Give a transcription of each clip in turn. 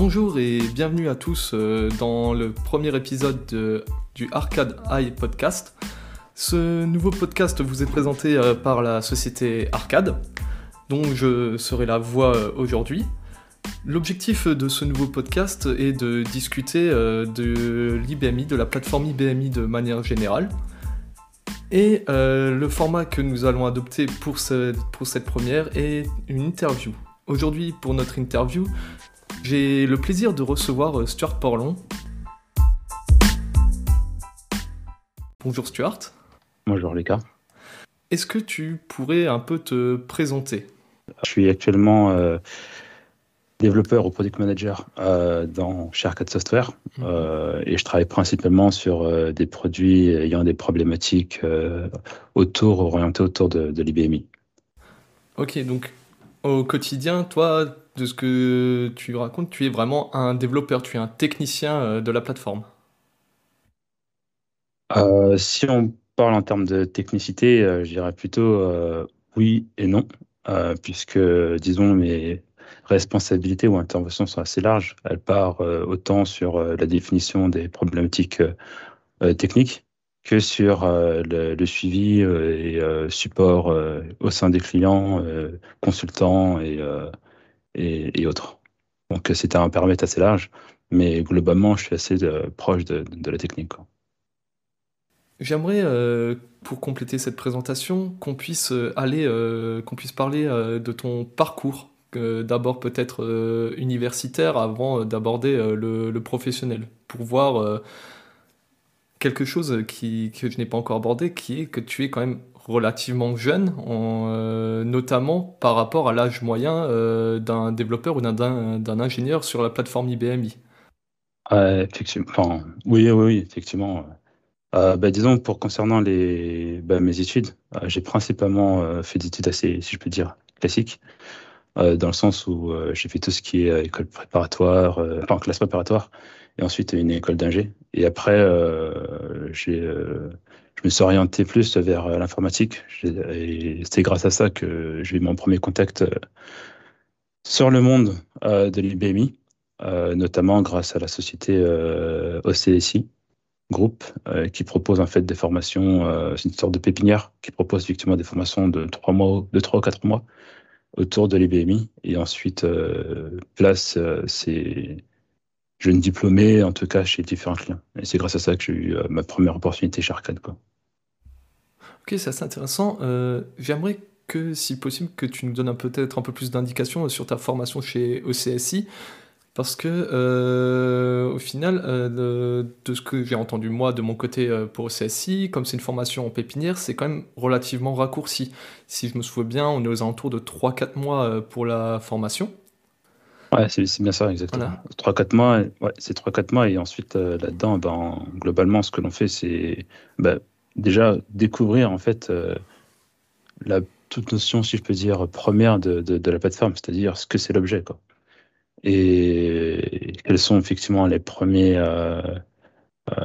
Bonjour et bienvenue à tous euh, dans le premier épisode de- du Arcade Eye Podcast. Ce nouveau podcast vous est présenté euh, par la société Arcade, dont je serai la voix euh, aujourd'hui. L'objectif de ce nouveau podcast est de discuter de l'IBMI, de la plateforme IBMI de manière générale. Et le format que nous allons adopter pour cette première est une interview. Aujourd'hui, pour notre interview, j'ai le plaisir de recevoir euh, Stuart Porlon. Bonjour Stuart. Bonjour gars. Est-ce que tu pourrais un peu te présenter? Je suis actuellement euh, développeur ou product manager euh, dans Arcade Software euh, et je travaille principalement sur des produits ayant des problématiques autour, orientées autour de, de l'IBMI. Ok, donc au quotidien, toi, de ce que tu racontes, tu es vraiment un développeur, tu es un technicien euh, de la plateforme. Euh, si on parle en termes de technicité, euh, je dirais plutôt oui et non, puisque disons mes responsabilités ou interventions sont assez larges. Elles partent autant sur la définition des problématiques techniques que sur le, suivi et support au sein des clients, consultants et, et, autres. Donc euh, c'était un périmètre assez large, mais globalement je suis assez euh, proche de, la technique. J'aimerais, euh, pour compléter cette présentation, qu'on puisse euh, aller, euh, qu'on puisse parler euh, de ton parcours, euh, d'abord peut-être euh, universitaire avant euh, d'aborder euh, le, professionnel, pour voir euh, quelque chose que je n'ai pas encore abordé, qui est que tu es quand même relativement jeune, euh, notamment par rapport à l'âge moyen euh, d'un développeur ou d'un- ingénieur sur la plateforme IBMI. Ouais, effectivement. Oui, oui, oui, effectivement. Euh, bah, disons, pour concernant les, bah, mes études, euh, j'ai principalement euh, fait des études assez, si je peux dire, classiques, euh, dans le sens où euh, j'ai fait tout ce qui est euh, école préparatoire, euh, enfin classe préparatoire, et ensuite une école d'ingé. Et après, euh, j'ai, euh, je me suis orienté plus vers euh, l'informatique. Et c'est grâce à ça que j'ai eu mon premier contact euh, sur le monde euh, de l'IBMI, notamment grâce à la société OCSI groupe euh, qui propose en fait des formations, c'est une sorte de pépinière qui propose effectivement des formations de trois mois, de trois ou quatre mois autour de l'IBMI et ensuite place ces jeunes diplômés en tout cas chez différents clients. Et c'est grâce à ça que j'ai eu euh, ma première opportunité chez Arcade. Quoi. Ok, c'est assez intéressant. Euh, j'aimerais que, si possible, que tu nous donnes peut-être un peu plus d'indications sur ta formation chez OCSI, parce que, euh, au final, euh, de ce que j'ai entendu moi de mon côté euh, pour OCSI, comme c'est une formation en pépinière, c'est quand même relativement raccourci. Si je me souviens bien, on est aux alentours de 3-4 mois euh, pour la formation. Ouais, c'est bien ça, exactement. Voilà. 3-4 mois, ouais, c'est 3-4 mois et ensuite euh, là-dedans, ben, globalement, ce que l'on fait, c'est ben, déjà découvrir en fait euh, la toute notion, si je peux dire, première de, de, de la plateforme, c'est-à-dire ce que c'est l'objet, quoi. Et quels sont effectivement les premiers euh,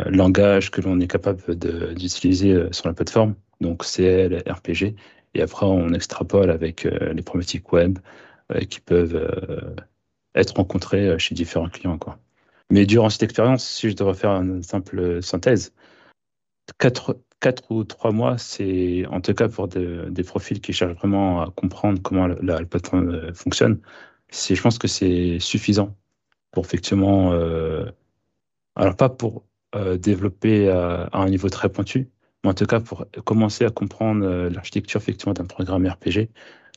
langages que l'on est capable de- d'utiliser sur la plateforme, donc CL, RPG, et après on extrapole avec les problématiques web qui peuvent être rencontrées euh, chez différents clients, quoi. Mais durant cette expérience, si je devrais faire une simple synthèse, 4, ou 3 mois, c'est en tout cas pour de- des profils qui cherchent vraiment à comprendre comment la, la euh, fonctionne, je pense que c'est suffisant pour effectivement, euh, alors pas pour développer à, à un niveau très pointu, mais en tout cas pour commencer à comprendre l'architecture effectivement d'un programme RPG,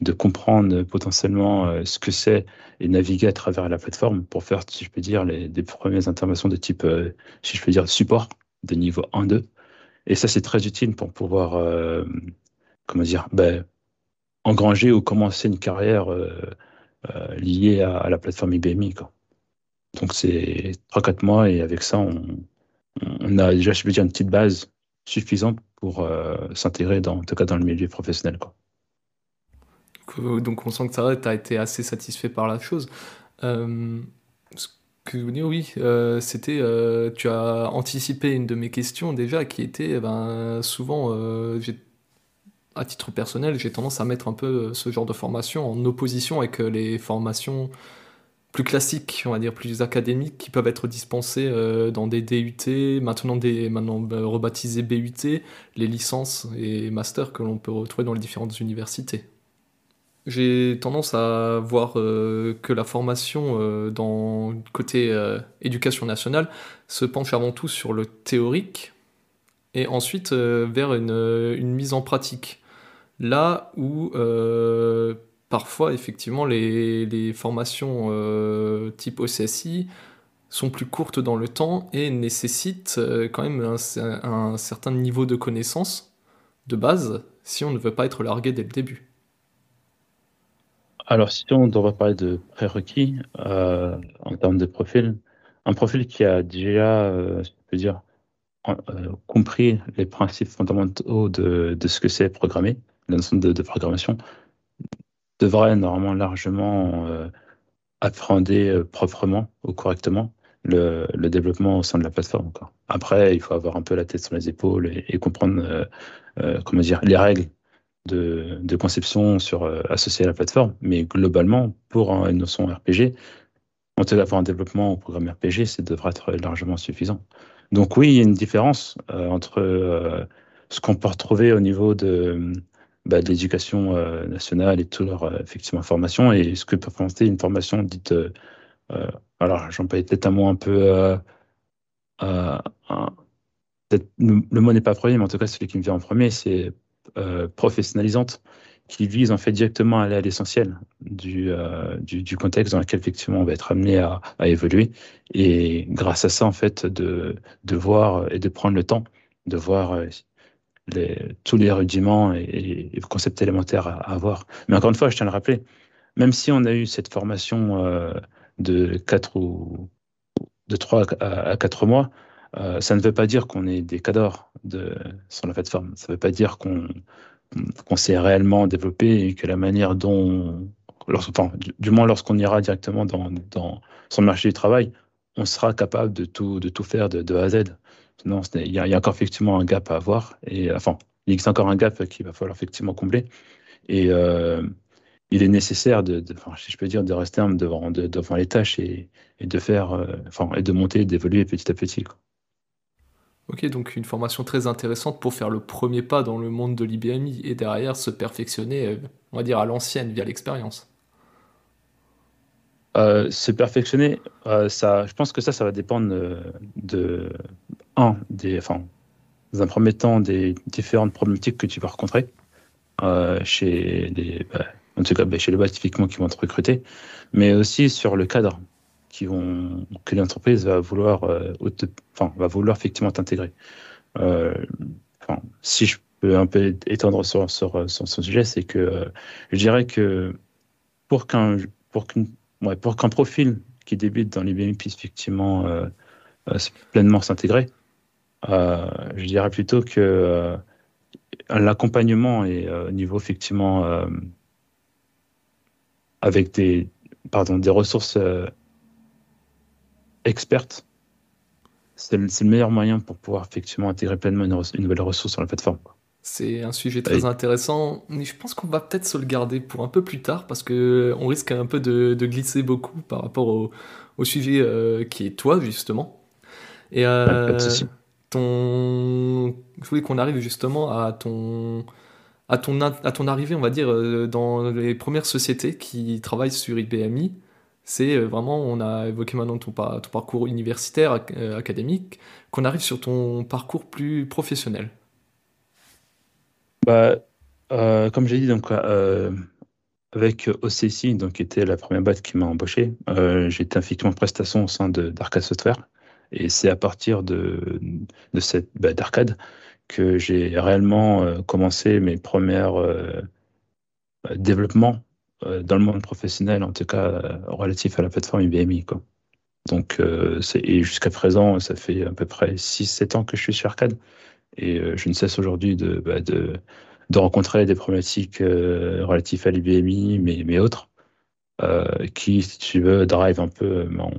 de comprendre potentiellement euh, ce que c'est et naviguer à travers la plateforme pour faire, si je peux dire, les, des premières interventions de type, euh, si je peux dire, support de niveau 1-2. Et ça, c'est très utile pour pouvoir, euh, comment dire, ben, engranger ou commencer une carrière liée à, la plateforme IBMI. Quoi. Donc, c'est 3-4 mois et avec ça, on, on a déjà, je peux dire, une petite base suffisante pour s'intégrer, dans, en tout cas dans le milieu professionnel. Quoi. Donc, on sent que tu as été assez satisfait par la chose. Euh, ce que dire, oui, euh, c'était, euh, tu as anticipé une de mes questions déjà, qui était, eh ben, souvent, à titre personnel, j'ai tendance à mettre un peu ce genre de formation en opposition avec les formations plus classiques, on va dire plus académiques, qui peuvent être dispensés dans des DUT, maintenant, des, maintenant bah, rebaptisés BUT, les licences et masters que l'on peut retrouver dans les différentes universités. J'ai tendance à voir que la formation dans le côté éducation nationale se penche avant tout sur le théorique et ensuite vers une, mise en pratique. Là où parfois, effectivement, les, formations euh, type OCSI sont plus courtes dans le temps et nécessitent euh, quand même un, certain niveau de connaissance de base si on ne veut pas être largué dès le début. Alors, si on devrait parler de prérequis euh, en termes de profil, un profil qui a déjà, je peux dire, compris les principes fondamentaux de, ce que c'est programmer, la notion de programmation, devrait normalement largement euh, appréhender euh, proprement ou correctement le, développement au sein de la plateforme. Après, il faut avoir un peu la tête sur les épaules et, comprendre euh, comment dire, les règles de, conception sur, associées à la plateforme. Mais globalement, pour une notion RPG, tout cas pour un développement au programme RPG, ça devrait être largement suffisant. Donc oui, il y a une différence entre ce qu'on peut retrouver au niveau de, bah, de l'éducation euh, nationale et toute leur euh, effectivement formation et ce que peut penser une formation dite euh, alors j'en peux peut-être un mot un peu le, mot n'est pas premier mais en tout cas celui qui me vient en premier c'est professionnalisante qui vise en fait directement à aller à l'essentiel du, du, contexte dans lequel effectivement on va être amené à, à, évoluer et grâce à ça en fait de, de voir et de prendre le temps de voir tous les rudiments et, les concepts élémentaires à, avoir. Mais encore une fois, je tiens à le rappeler, même si on a eu cette formation euh, de 4 ou de 3 à, 4 mois, euh, ça ne veut pas dire qu'on est des cadors de, sur la plateforme. Ça ne veut pas dire qu'on s'est réellement développé et que la manière dont, du, moins lorsqu'on ira directement dans, dans, le marché du travail, on sera capable de tout, faire de, A à Z. Non, il y, a encore effectivement un gap à avoir. Et enfin, il existe encore un gap qu'il va falloir effectivement combler. Et euh, il est nécessaire de, si je peux dire, de rester devant, devant les tâches et, de faire, euh, enfin, et de monter, d'évoluer petit à petit. Ok, donc une formation très intéressante pour faire le premier pas dans le monde de l'IBMI et derrière se perfectionner, euh, on va dire, à l'ancienne via l'expérience. se perfectionner, ça, je pense que ça, ça va dépendre de, un, des, enfin, dans un premier temps, des différentes problématiques que tu vas rencontrer euh, chez les, bah, en tout cas, bah, chez les boîtes typiquement qui vont te recruter, mais aussi sur le cadre que l'entreprise va vouloir, euh, va vouloir effectivement t'intégrer. Euh, si je peux un peu étendre sur, ce sujet, c'est que je dirais que pour qu'un profil qui débute dans l'IBM puisse effectivement pleinement s'intégrer, euh, je dirais plutôt que euh, l'accompagnement euh, au niveau effectivement avec des, pardon, des ressources expertes, c'est le, meilleur moyen pour pouvoir effectivement intégrer pleinement une, nouvelle ressource sur la plateforme. C'est un sujet très intéressant, mais je pense qu'on va peut-être se le garder pour un peu plus tard parce que on risque un peu de, glisser beaucoup par rapport au, sujet qui est toi justement. Et ton... Je voulais qu'on arrive justement à ton... À ton, à ton arrivée, on va dire, euh, dans les premières sociétés qui travaillent sur IBMI, c'est euh, vraiment, on a évoqué maintenant ton, parcours universitaire, euh, académique, qu'on arrive sur ton parcours plus professionnel. Bah, comme j'ai dit, donc, avec OCC, donc, qui était la première boîte qui m'a embauché, j'étais effectivement en prestation au sein d'Arcade Software. Et c'est à partir de, cette bah, d'arcade que j'ai réellement euh, commencé mes premiers euh, développements euh, dans le monde professionnel, en tout cas relatif à la plateforme IBMI. Quoi. Donc, et jusqu'à présent, ça fait à peu près 6-7 ans que je suis sur Arcade. Et je ne cesse aujourd'hui de, bah, de, de, rencontrer des problématiques relatives à l'IBMI, mais, mais autres, qui, si tu veux, drive un peu mon,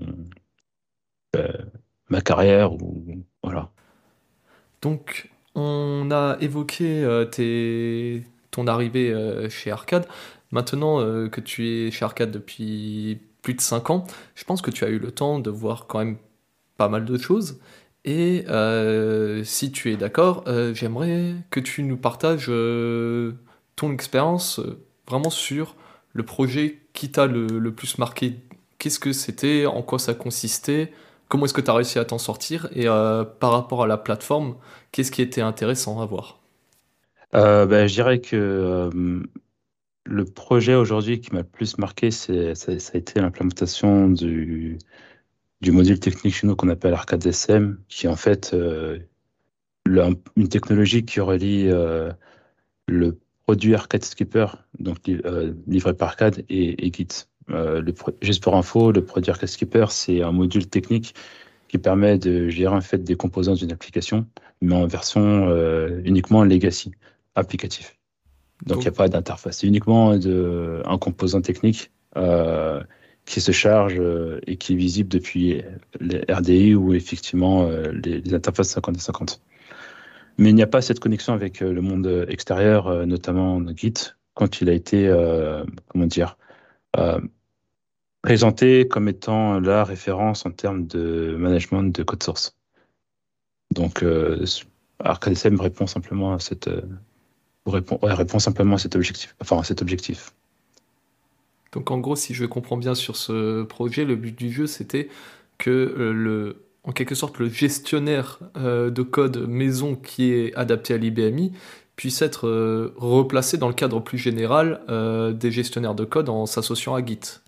ma carrière ou voilà. Donc on a évoqué euh, ton arrivée euh, chez Arcade. Maintenant euh, que tu es chez Arcade depuis plus de 5 ans, je pense que tu as eu le temps de voir quand même pas mal de choses. Et euh, si tu es d'accord, euh, j'aimerais que tu nous partages ton expérience vraiment sur le projet qui t'a le, plus marqué. Qu'est-ce que c'était, en quoi ça consistait, comment est-ce que tu as réussi à t'en sortir, et par rapport à la plateforme, qu'est-ce qui était intéressant à voir? Ben, Je dirais que le projet aujourd'hui qui m'a le plus marqué, c'est, ça, a été l'implémentation du, du module technique chez nous qu'on appelle Arcade SM, qui est en fait euh, une technologie qui relie euh, le produit Arcade Skipper, donc euh, livré par Arcade, et, Git. Juste pour info, le produit Arcade Skipper, c'est un module technique qui permet de gérer en fait des composants d'une application, mais en version uniquement legacy, applicatif. Donc il n'y a pas d'interface, c'est uniquement de, un composant technique qui se charge euh, et qui est visible depuis les RDI ou effectivement euh, les, interfaces 50 50. Mais il n'y a pas cette connexion avec euh, le monde extérieur, notamment Git, quand il a été, comment dire, présenté comme étant la référence en termes de management de code source. Donc, ArcadSM répond simplement à cette, répond, répond simplement à cet objectif. Enfin, à cet objectif. Donc en gros, si je comprends bien sur ce projet, le but du jeu, c'était que euh, le, en quelque sorte le gestionnaire euh, de code maison qui est adapté à l'IBMI puisse être euh, replacé dans le cadre plus général des gestionnaires de code en s'associant à Git.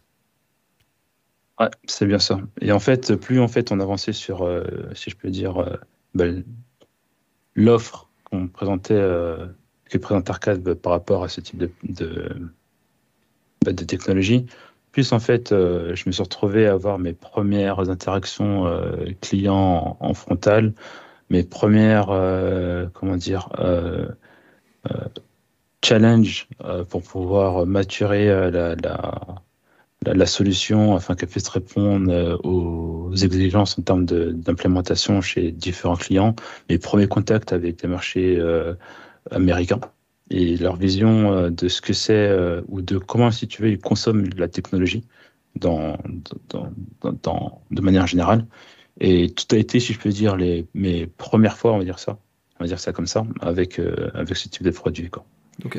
Ouais, c'est bien ça. Et en fait, plus en fait on avançait sur, si je peux dire, ben, l'offre qu'on présentait, que présente Arcade par rapport à ce type de de technologie. Plus en fait, euh, je me suis retrouvé à avoir mes premières interactions euh, clients en, frontal, mes premières, euh, comment dire, challenge pour pouvoir maturer la, la, la, solution afin qu'elle puisse répondre aux exigences en termes d'implémentation chez différents clients. Mes premiers contacts avec les marchés américains et leur vision euh, de ce que c'est euh, ou de comment, si tu veux, ils consomment la technologie dans, dans, dans, de manière générale. Et tout a été, si je peux dire, les, mes premières fois, on va dire ça, on va dire ça comme ça, avec, euh, avec ce type de produit. Donc,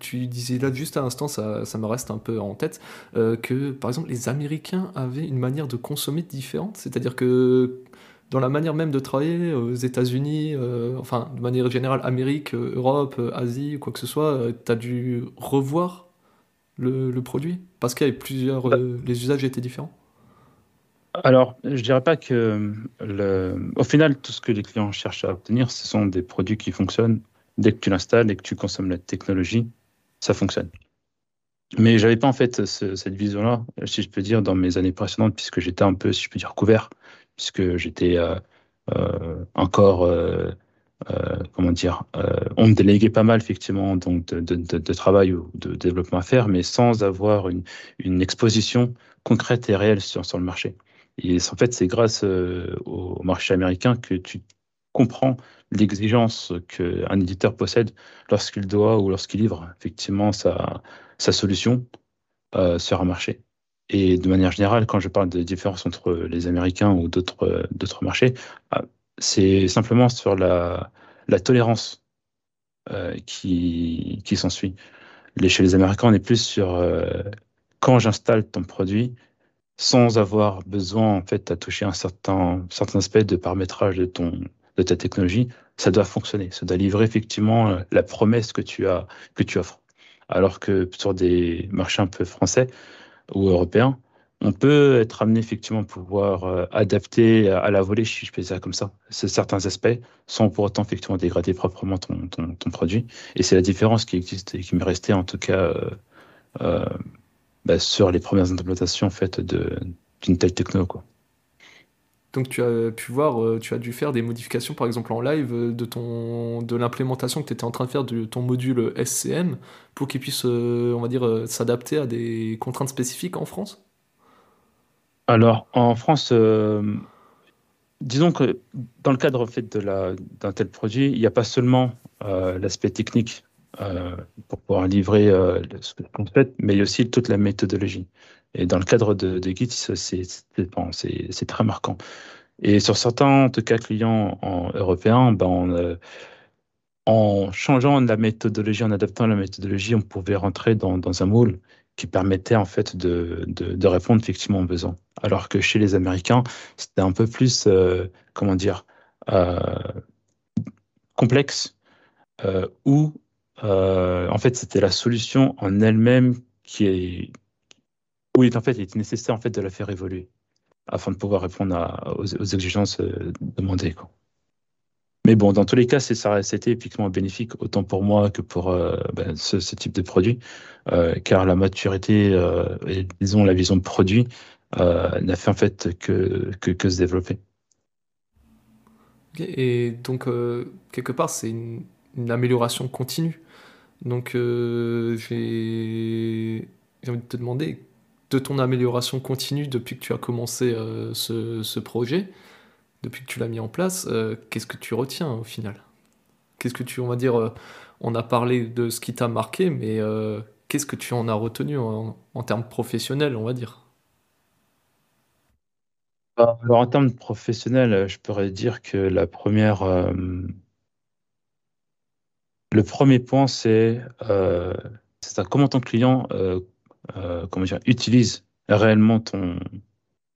tu disais là juste à l'instant, ça, ça, me reste un peu en tête, que par exemple les Américains avaient une manière de consommer différente, c'est-à-dire que dans la manière même de travailler aux États-Unis, euh, enfin de manière générale, Amérique, euh, Europe, euh, Asie, quoi que ce soit, tu as dû revoir le, produit Parce qu'il y avait plusieurs. les usages étaient différents alors, je dirais pas que, le... au final, tout ce que les clients cherchent à obtenir, ce sont des produits qui fonctionnent. Dès que tu l'installes et que tu consommes la technologie, ça fonctionne. Mais j'avais pas en fait cette vision-là, si je peux dire, dans mes années précédentes, puisque j'étais un peu, si je peux dire, couvert puisque j'étais euh, euh, encore euh, comment dire, on me déléguait pas mal effectivement donc de, travail ou de développement à faire, mais sans avoir une, exposition concrète et réelle sur, sur le marché. Et en fait, c'est grâce au marché américain que tu comprends l'exigence qu'un éditeur possède lorsqu'il doit ou lorsqu'il livre effectivement sa, sa solution sur un marché. Et de manière générale, quand je parle de différence entre les Américains ou d'autres d'autres marchés, ah, c'est simplement sur la, la tolérance euh, qui, qui s'ensuit. Chez les Américains, on est plus sur euh, quand j'installe ton produit, sans avoir besoin en fait à toucher un certain, certain aspect de paramétrage de, ton, de ta technologie, ça doit fonctionner, ça doit livrer effectivement euh, la promesse que tu, as, que tu offres. Alors que sur des marchés un peu français, ou européen, on peut être amené effectivement à pouvoir euh, adapter à la volée, si je peux dire comme ça, certains aspects, sans pour autant effectivement dégrader proprement ton, ton, produit. Et c'est la différence qui existe et qui m'est restée en tout cas euh, euh, bah, sur les premières implémentations faites d'une telle techno. Quoi. Donc tu as pu voir, euh, tu as dû faire des modifications par exemple en live euh, de, de l'implémentation que tu étais en train de faire de ton module SCM pour qu'il puisse, euh, on va dire, s'adapter à des contraintes spécifiques en France? Alors en France, disons que dans le cadre d'un tel produit, il n'y a pas seulement l'aspect technique pour pouvoir livrer ce que fait, mais il y a aussi toute la méthodologie. Et dans le cadre de, de Git, c'est très marquant. Et sur certains, en tout cas, clients en, européens, ben, en changeant la méthodologie, en adaptant la méthodologie, on pouvait rentrer dans, un moule qui permettait en fait de, de, répondre effectivement aux besoins. Alors que chez les Américains, c'était un peu plus, euh, comment dire, euh, complexe, euh, où euh, en fait c'était la solution en elle-même qui est, où il, en fait, il était nécessaire en fait de la faire évoluer afin de pouvoir répondre aux, exigences euh, demandées. Mais bon, dans tous les cas, ça été épiquement bénéfique, autant pour moi que pour euh, ben, ce, type de produit, euh, car la maturité et disons la vision de produit n'a fait en fait que, que, se développer. Et donc, quelque part, c'est une, amélioration continue. Donc, j'ai envie de te demander de ton amélioration continue depuis que tu as commencé euh, ce, projet, depuis que tu l'as mis en place, euh, qu'est-ce que tu retiens au final? Qu'est-ce que tu, on va dire, euh, on a parlé de ce qui t'a marqué, mais qu'est-ce que tu en as retenu en, termes professionnels, on va dire? Alors en termes professionnels, je pourrais dire que le premier point, c'est comment ton client euh, comment dire, utilise réellement ton,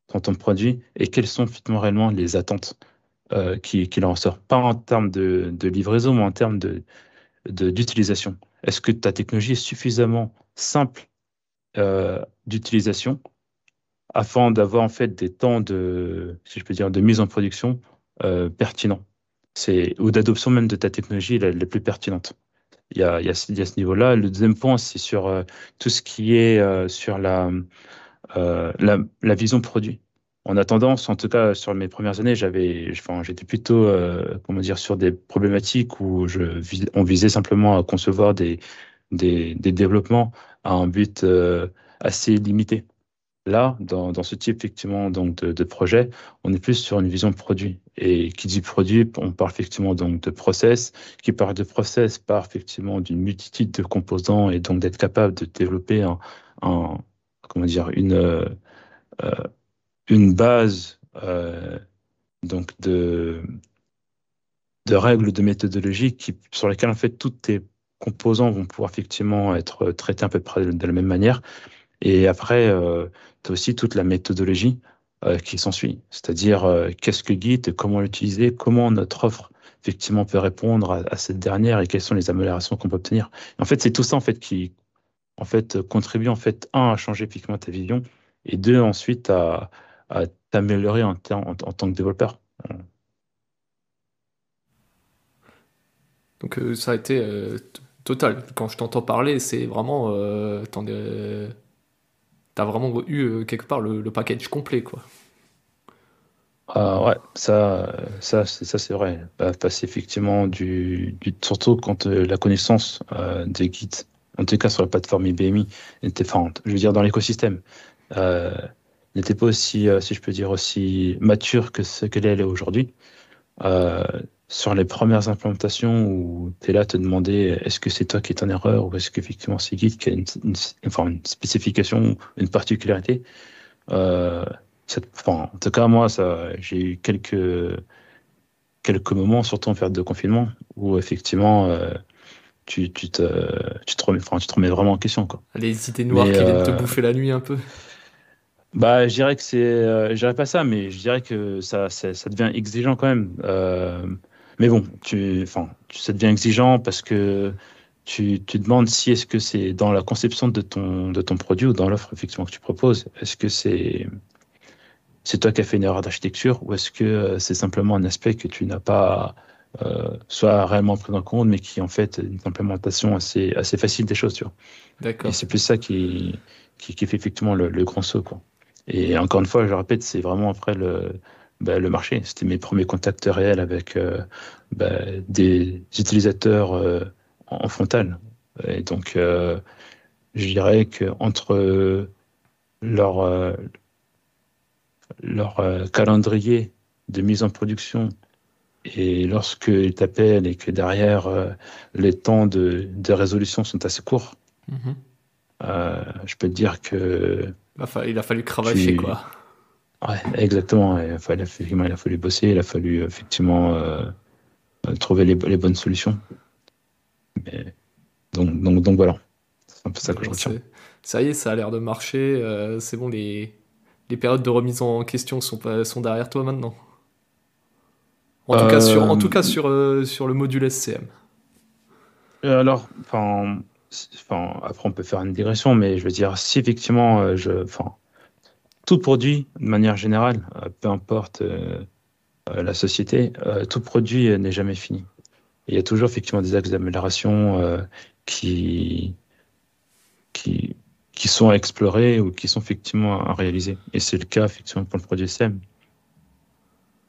ton, produit et quelles sont finalement réellement les attentes euh, qu'il qui en ressort. Pas en termes de, de, livraison, mais en termes de, d'utilisation. Est-ce que ta technologie est suffisamment simple euh, d'utilisation afin d'avoir en fait des temps de, si je peux dire, de mise en production euh, pertinents? Ou d'adoption même de ta technologie la plus pertinente il y a, y a, ce niveau-là. Le deuxième point, c'est sur euh, tout ce qui est euh, sur la, euh, la, la, vision produit. On a tendance, en tout cas sur mes premières années, j'avais, enfin, j'étais plutôt, comment dire, sur des problématiques où je, on visait simplement à concevoir des, des, des développements à un but assez limité. Là, dans, ce type effectivement donc de, projet, on est plus sur une vision produit. Et qui dit produit, on parle effectivement donc de process. Qui parle de process parle effectivement d'une multitude de composants et donc d'être capable de développer euh, une base euh, donc de de règles de méthodologie qui sur lesquelles en fait tous tes composants vont pouvoir effectivement être traités à peu près de la même manière et après, euh, tu as aussi toute la méthodologie euh, qui s'ensuit, c'est-à-dire euh, qu'est-ce que Git, comment l'utiliser, comment notre offre effectivement peut répondre à, cette dernière et quelles sont les améliorations qu'on peut obtenir. en fait, c'est tout ça en fait qui en fait contribue en fait un à changer effectivement ta vision et deux ensuite à, t'améliorer en, tant que développeur. Donc ça a été total. Quand je t'entends parler, c'est vraiment t'as vraiment eu euh, quelque part le, package complet, quoi. Ah ouais, ça, ça, c'est ça, c'est vrai. Bah, passer effectivement du, du, surtout quand euh, la connaissance euh, des guides, en tout cas sur la plateforme IBMI, était, enfin, je veux dire dans l'écosystème, n'était pas aussi, si je peux dire, aussi mature que ce qu'elle est aujourd'hui sur les premières implémentations où tu es là à te demander est-ce que c'est toi qui es en erreur ou est-ce qu'effectivement c'est Git qui a une, enfin, une spécification, une particularité. Euh, enfin, en tout cas, moi, j'ai eu quelques, quelques moments, surtout en période de confinement, où effectivement, euh, tu, tu, te, tu, te remets, enfin, tu te remets vraiment en question. Quoi. Les idées noires qui viennent te euh, bouffer la nuit un peu. Bah, je dirais que c'est, je dirais pas ça, mais je dirais que ça, ça, ça devient exigeant quand même. Mais bon, tu, enfin, ça devient exigeant parce que tu, tu demandes si est-ce que c'est dans la conception de ton, de ton produit ou dans l'offre effectivement que tu proposes. Est-ce que c'est c'est toi qui as fait une erreur d'architecture ou est-ce que euh, c'est simplement un aspect que tu n'as pas euh, soit réellement pris en compte, mais qui en fait une implémentation assez, assez facile des choses, tu vois. D'accord. Et c'est plus ça qui, qui, qui, fait effectivement le, le grand saut, quoi. Et encore une fois, je répète, c'est vraiment après le, bah, le marché. C'était mes premiers contacts réels avec euh, bah, des utilisateurs euh, en frontal. Et donc, euh, je dirais qu'entre leur, leur calendrier de mise en production et lorsqu'ils t'appellent et que derrière les temps de, de, résolution sont assez courts, mm-hmm. je peux te dire que. Il a fallu cravacher, quoi. Ouais, exactement. Il a, fallu, effectivement, il a fallu bosser, il a fallu effectivement trouver les, les, bonnes solutions. Mais, donc, donc, donc voilà. C'est un peu ça que je retiens. Ça y est, ça a l'air de marcher. c'est bon, les, les périodes de remise en question sont, sont derrière toi maintenant. En tout cas, sur, en tout cas sur, euh, sur le module SCM. Euh, alors, enfin, après on peut faire une digression, mais je veux dire, si effectivement, euh, je, enfin, produit, de manière générale, peu importe la société, tout produit n'est jamais fini. il y a toujours effectivement des axes d'amélioration qui, qui, qui sont à explorer ou qui sont effectivement à réaliser. Et c'est le cas effectivement pour le produit SCM.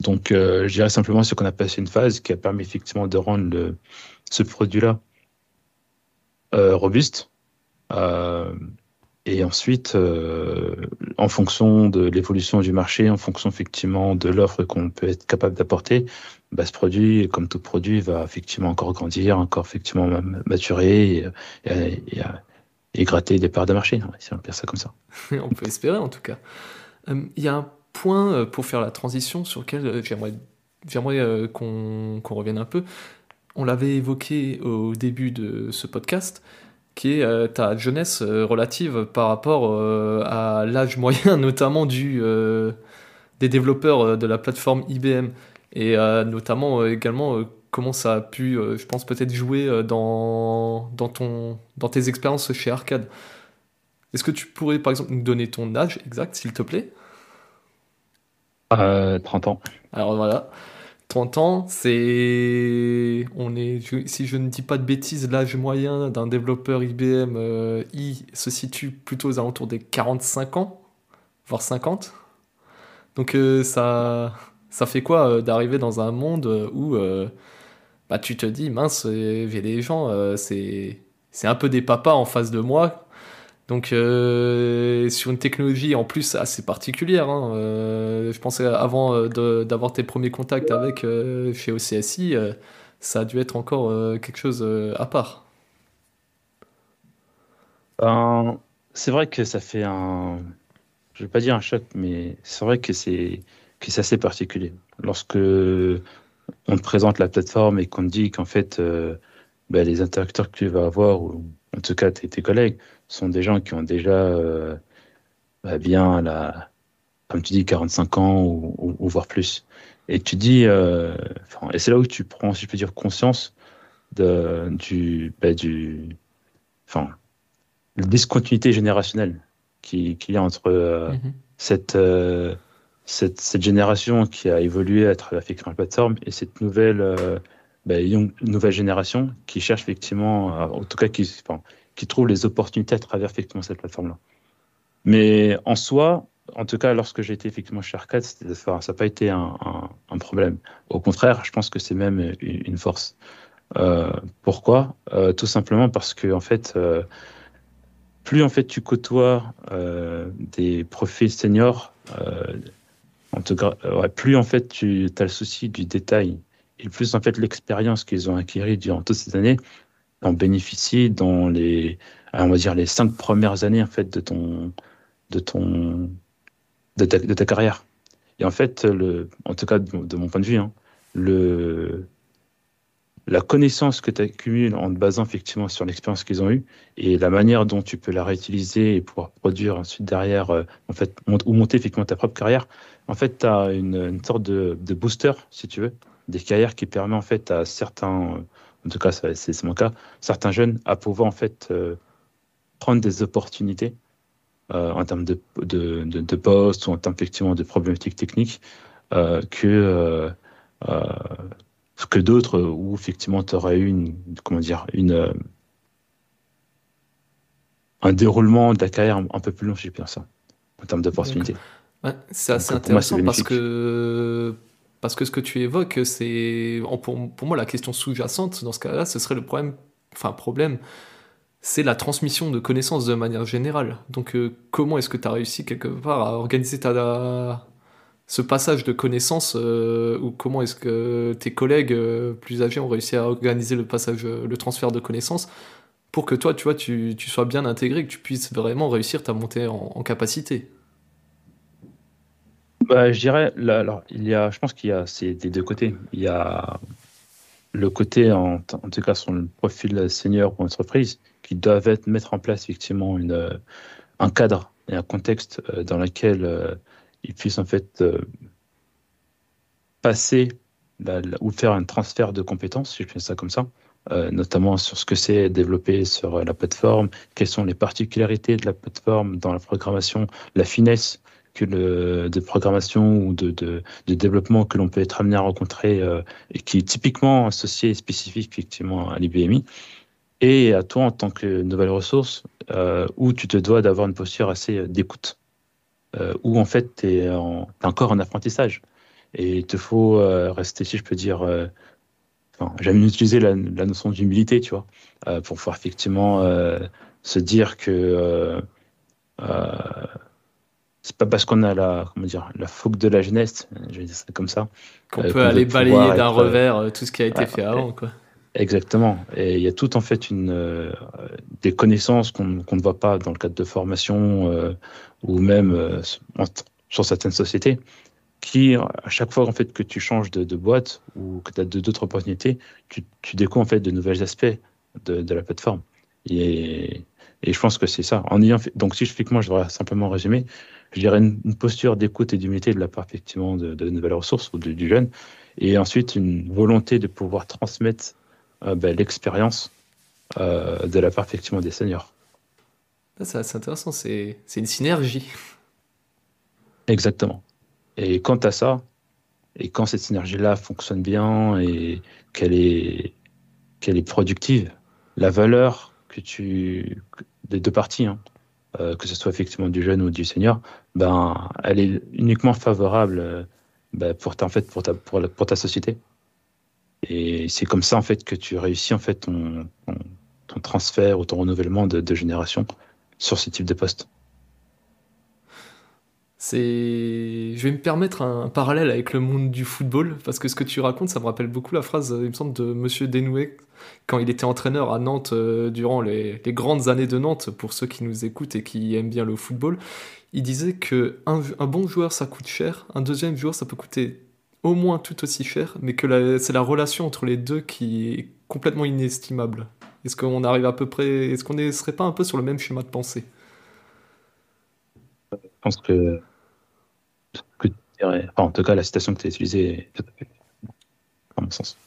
Donc, euh, je dirais simplement ce qu'on a passé une phase qui a permis effectivement de rendre ce produit-là euh, robuste. Euh, et ensuite, en fonction de l'évolution du marché, en fonction effectivement de l'offre qu'on peut être capable d'apporter, bah, ce produit, comme tout produit, va effectivement encore grandir, encore effectivement maturer et, gratter des parts de marché, si on dire ça comme ça. on peut espérer en tout cas. Il y a un point euh, pour faire la transition sur lequel euh, j'aimerais, j'aimerais euh, qu'on, revienne un peu. On l'avait évoqué au début de ce podcast, qui est ta jeunesse relative par rapport à l'âge moyen, notamment du, des développeurs de la plateforme IBM, et notamment également comment ça a pu, je pense, peut-être jouer dans, dans, ton, dans tes expériences chez Arcade. Est-ce que tu pourrais, par exemple, nous donner ton âge exact, s'il te plaît? 30 euh, ans. Alors voilà. 30 ans, c'est. On est, si je ne dis pas de bêtises, l'âge moyen d'un développeur IBM euh, I se situe plutôt aux alentours des 45 ans, voire 50. Donc euh, ça, ça fait quoi d'arriver dans un monde où bah, tu te dis, mince, j'ai des gens, c'est un peu des papas en face de moi donc euh, sur une technologie en plus assez particulière. Hein, euh, je pensais avant euh, d'avoir tes premiers contacts avec chez OCSI, ça a dû être encore quelque chose à part. Ben, c'est vrai que ça fait un, je vais pas dire un choc, mais c'est vrai que c'est que c'est assez particulier. Lorsque on te présente la plateforme et qu'on te dit qu'en fait ben, les interacteurs que tu vas avoir, ou en tout cas tes collègues, sont des gens qui ont déjà euh, bah, bien, la, comme tu dis, 45 ans ou, voire plus. Et tu dis, euh, et c'est là où tu prends, si je peux dire, conscience de, du, du, enfin, la discontinuité générationnelle qu'il qui y a entre euh, mm-hmm. cette, cette, cette, génération qui a évolué à travers la plateforme et cette nouvelle, bah, nouvelle génération qui cherche effectivement, en tout cas, qui, trouvent les opportunités à travers effectivement cette plateforme-là. Mais en soi, en tout cas, lorsque j'ai été effectivement chez Arcade, ça n'a pas été un, problème. Au contraire, je pense que c'est même une force. Euh, pourquoi? Euh, Tout simplement parce que en fait, euh, plus en fait tu côtoies des profils seniors, en tout cas, plus en fait tu as le souci du détail et plus en fait l'expérience qu'ils ont acquis durant toutes ces années en bénéficier dans les, on va dire les cinq premières années en fait de ton, de ton, de ta, carrière. Et en fait, le, en tout cas de, mon point de vue, hein, le, la connaissance que tu accumules en te basant effectivement sur l'expérience qu'ils ont eue et la manière dont tu peux la réutiliser et pouvoir produire ensuite derrière, euh, en fait, ou monter effectivement ta propre carrière, en fait, tu as une, une, sorte de, de, booster, si tu veux, des carrières qui permet en fait à certains en tout cas c'est mon cas, certains jeunes à pouvoir en fait euh, prendre des opportunités euh, en termes de, de, de, poste ou en termes effectivement de problématiques techniques euh, que, que d'autres où effectivement tu aurais eu une, comment dire, une, un déroulement de la carrière un, peu plus long, je dire ça, en termes d'opportunités. c'est assez intéressant parce que parce que ce que tu évoques, c'est pour, moi la question sous-jacente dans ce cas-là, ce serait le problème, enfin problème, c'est la transmission de connaissances de manière générale. Donc euh, comment est-ce que tu as réussi quelque part à organiser ta, ce passage de connaissances euh, ou comment est-ce que tes collègues euh, plus âgés ont réussi à organiser le passage, le transfert de connaissances pour que toi, tu vois, tu, tu, sois bien intégré, que tu puisses vraiment réussir ta montée en, capacité? Bah, Je dirais, alors, il y a, je pense qu'il y a c'est des deux côtés. Il y a le côté, en, tout cas sur le profil senior ou entreprise, qui doivent être, mettre en place effectivement une, un cadre et un contexte euh, dans lequel euh, ils puissent en fait euh, passer ou faire un transfert de compétences, si je fais ça comme ça, notamment sur ce que c'est développer sur la plateforme, quelles sont les particularités de la plateforme dans la programmation, la finesse que de programmation ou de, développement que l'on peut être amené à rencontrer et qui est typiquement associé et spécifique effectivement à l'IBMI et à toi en tant que nouvelle ressource euh, où tu te dois d'avoir une posture assez euh, d'écoute, euh, où en fait tu es, encore en apprentissage. Et il te faut rester, si je peux dire, enfin, j'aime utiliser la, notion d'humilité, tu vois, pour pouvoir effectivement se dire que c'est pas parce qu'on a la comment dire la fougue de la jeunesse, je vais dire ça comme ça, qu'on peut aller balayer d'un revers tout ce qui a été fait avant, quoi. Exactement. Et il y a tout en fait une, euh, des connaissances qu'on ne voit pas dans le cadre de formation euh, ou même euh, sur certaines sociétés qui, à chaque fois en fait que tu changes de, boîte ou que tu as d'autres opportunités, tu, tu, découvres en fait de nouveaux aspects de, de la plateforme. Et, et, je pense que c'est ça. En ayant fait, donc si je moi, je voudrais simplement résumer, je dirais une, posture d'écoute et d'humilité de la part effectivement de, de nouvelles ressources ou du jeune, et ensuite une volonté de pouvoir transmettre euh, ben, l'expérience euh, de la part effectivement des seniors. C'est intéressant, c'est une synergie. Exactement. Et quant à ça, et quand cette synergie-là fonctionne bien et qu'elle est, qu'elle est productive, la valeur que tu des deux parties, hein, euh, que ce soit effectivement du jeune ou du senior, ben, elle est uniquement favorable ben, pour, ta, en fait, pour, ta, pour ta société. Et c'est comme ça en fait que tu réussis en fait ton, ton, transfert ou ton renouvellement de, de, génération sur ce type de poste. Je vais me permettre un parallèle avec le monde du football parce que ce que tu racontes, ça me rappelle beaucoup la phrase, il me semble, de Monsieur Denouet quand il était entraîneur à Nantes euh, durant les, grandes années de Nantes. Pour ceux qui nous écoutent et qui aiment bien le football, il disait que un, un bon joueur ça coûte cher, un deuxième joueur ça peut coûter au moins tout aussi cher, mais que c'est la relation entre les deux qui est complètement inestimable. Est-ce qu'on arrive à peu près, est-ce qu'on ne serait pas un peu sur le même schéma de pensée? Je pense que, en tout cas, la citation que tu as utilisée est à mon sens.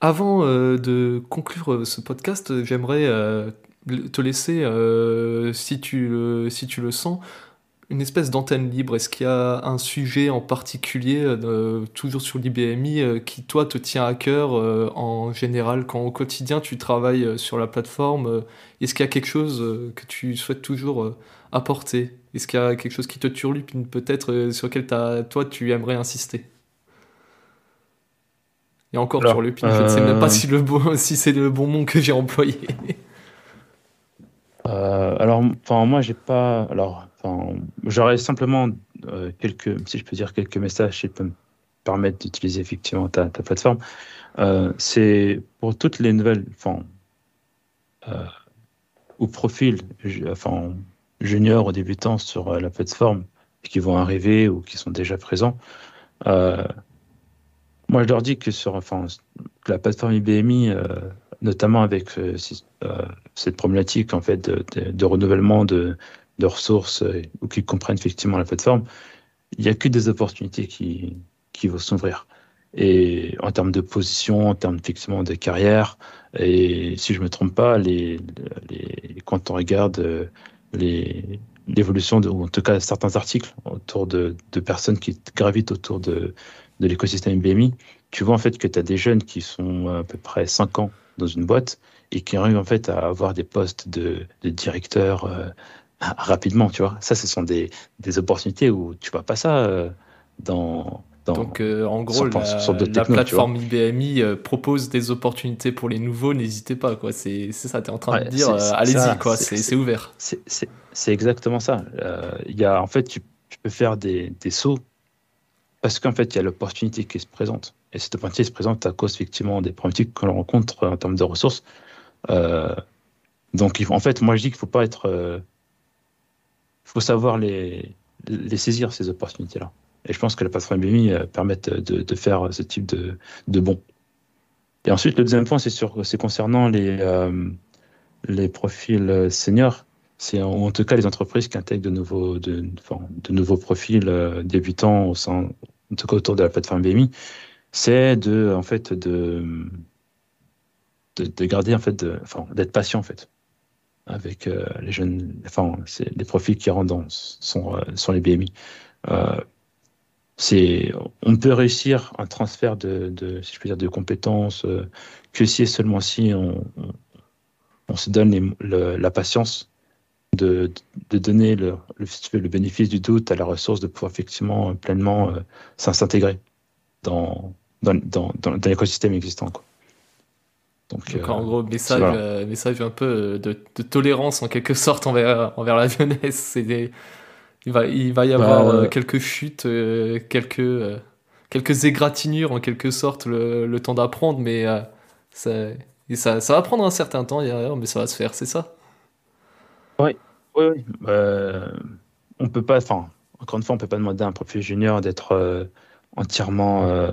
Avant euh, de conclure euh, ce podcast, j'aimerais euh, te laisser, si, tu, si tu le sens, une espèce d'antenne libre Est-ce qu'il y a un sujet en particulier, euh, toujours sur l'IBMI, euh, qui toi te tient à cœur euh, en général quand au quotidien tu travailles sur la plateforme Est-ce qu'il y a quelque chose que tu souhaites toujours apporter? Est-ce qu'il y a quelque chose qui te turlupine peut-être sur lequel toi tu aimerais insister? Et encore turlupine, je ne sais même pas si, le bon, si c'est le bon mot que j'ai employé. alors, enfin, moi, j'ai pas. Alors, J'aurais simplement euh, quelques, si je peux dire, quelques messages qui peuvent me permettre d'utiliser effectivement ta, plateforme. Euh, c'est pour toutes les nouvelles, enfin, euh, ou profils, enfin, juniors ou débutants sur la plateforme qui vont arriver ou qui sont déjà présents. moi, je leur dis que sur, enfin, la plateforme IBMI, notamment avec cette problématique en fait de renouvellement de, de ressources euh, ou qui comprennent effectivement la plateforme, il n'y a que des opportunités qui, qui vont s'ouvrir. Et en termes de position, en termes effectivement de carrière, et si je ne me trompe pas, les, quand on regarde euh, l'évolution, ou en tout cas certains articles autour de, de personnes qui gravitent autour de, de l'écosystème BMI, tu vois en fait que tu as des jeunes qui sont à peu près 5 ans dans une boîte et qui arrivent en fait à avoir des postes de, de directeur, euh, rapidement, tu vois. Ça, ce sont des, des opportunités où tu vois pas ça euh, dans, dans, Donc, euh, en gros, la, plateforme IBMI euh, propose des opportunités pour les nouveaux, n'hésitez pas, quoi. C'est ça, tu es en train de dire, allez-y, quoi, c'est ouvert. C'est exactement ça. Il y a, en fait, tu, tu peux faire des, des sauts parce qu'en fait, il y a l'opportunité qui se présente. Et cette opportunité se présente à cause, effectivement, des problématiques que l'on rencontre en termes de ressources. donc, en fait, moi, je dis qu'il ne faut pas être. Il faut savoir les, saisir, ces opportunités-là. Et je pense que la plateforme BMI permettent de, de, faire ce type de, de bons. Et ensuite, le deuxième point, c'est concernant les, les profils seniors c'est en, tout cas les entreprises qui intègrent de nouveaux, profils euh, débutants au sein, en tout cas autour de la plateforme BMI, c'est garder, d'être patient, en fait, avec euh, les jeunes, enfin, c'est les profils qui rentrent dans, sont, euh, sur les BMI. c'est, on peut réussir un transfert de, si je puis dire, de compétences que si et seulement si on, on, se donne la patience de, de donner le, le, bénéfice du doute à la ressource de pouvoir effectivement pleinement euh, s'intégrer dans, dans, dans, l'écosystème existant. Donc, Donc en euh, gros, message, euh, message un peu de, de, tolérance en quelque sorte envers, envers la jeunesse. Des... Il, va, il va y avoir bah, quelques chutes, quelques, quelques égratignures en quelque sorte, le, le temps d'apprendre, mais ça, ça, ça va prendre un certain temps, mais ça va se faire, c'est ça oui, oui, oui. Euh, on peut pas, enfin, encore une fois, on peut pas demander à un profil junior d'être euh, entièrement euh,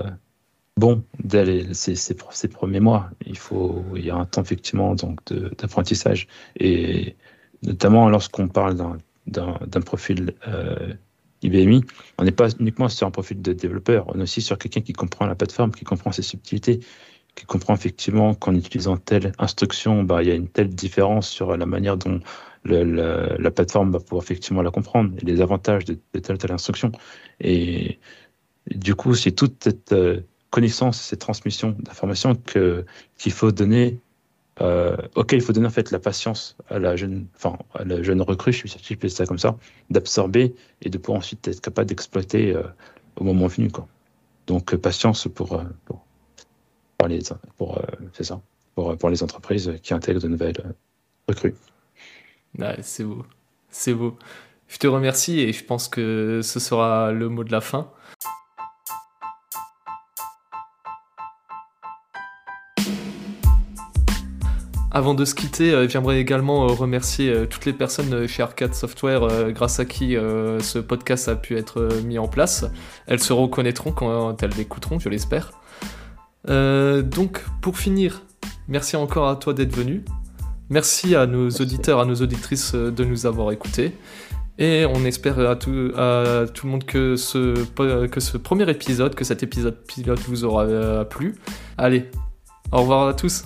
bon dès ses, premiers mois. Il faut, il y a un temps effectivement donc d'apprentissage et notamment lorsqu'on parle d'un profil IBMI, on n'est pas uniquement sur un profil de développeur, on est aussi sur quelqu'un qui comprend la plateforme, qui comprend ses subtilités, qui comprend effectivement qu'en utilisant telle instruction, bah, il y a une telle différence sur la manière dont la plateforme va pouvoir effectivement la comprendre et les avantages de, telle ou telle instruction. Et, du coup, c'est toute cette euh, connaissance, cette transmission d'informations que qu'il faut donner, euh, auquel il faut donner en fait la patience à la jeune, enfin à la jeune recrue, je suis ça comme ça, d'absorber et de pouvoir ensuite être capable d'exploiter euh, au moment venu, quoi. Donc patience pour, pour pour les, pour, c'est ça, pour, pour les entreprises qui intègrent de nouvelles recrues c'est beau. C'est beau. Je te remercie et je pense que ce sera le mot de la fin. Avant de se quitter, euh, j'aimerais également euh, remercier euh, toutes les personnes chez Arcade Software grâce à qui ce podcast a pu être mis en place. Elles se reconnaîtront quand elles l'écouteront, je l'espère. donc, pour finir, merci encore à toi d'être venu. Merci à nos auditeurs, à nos auditrices de nous avoir écoutés. Et on espère à tout, à tout le monde que ce, que ce premier épisode, que cet épisode pilote vous aura plu. Allez, au revoir à tous.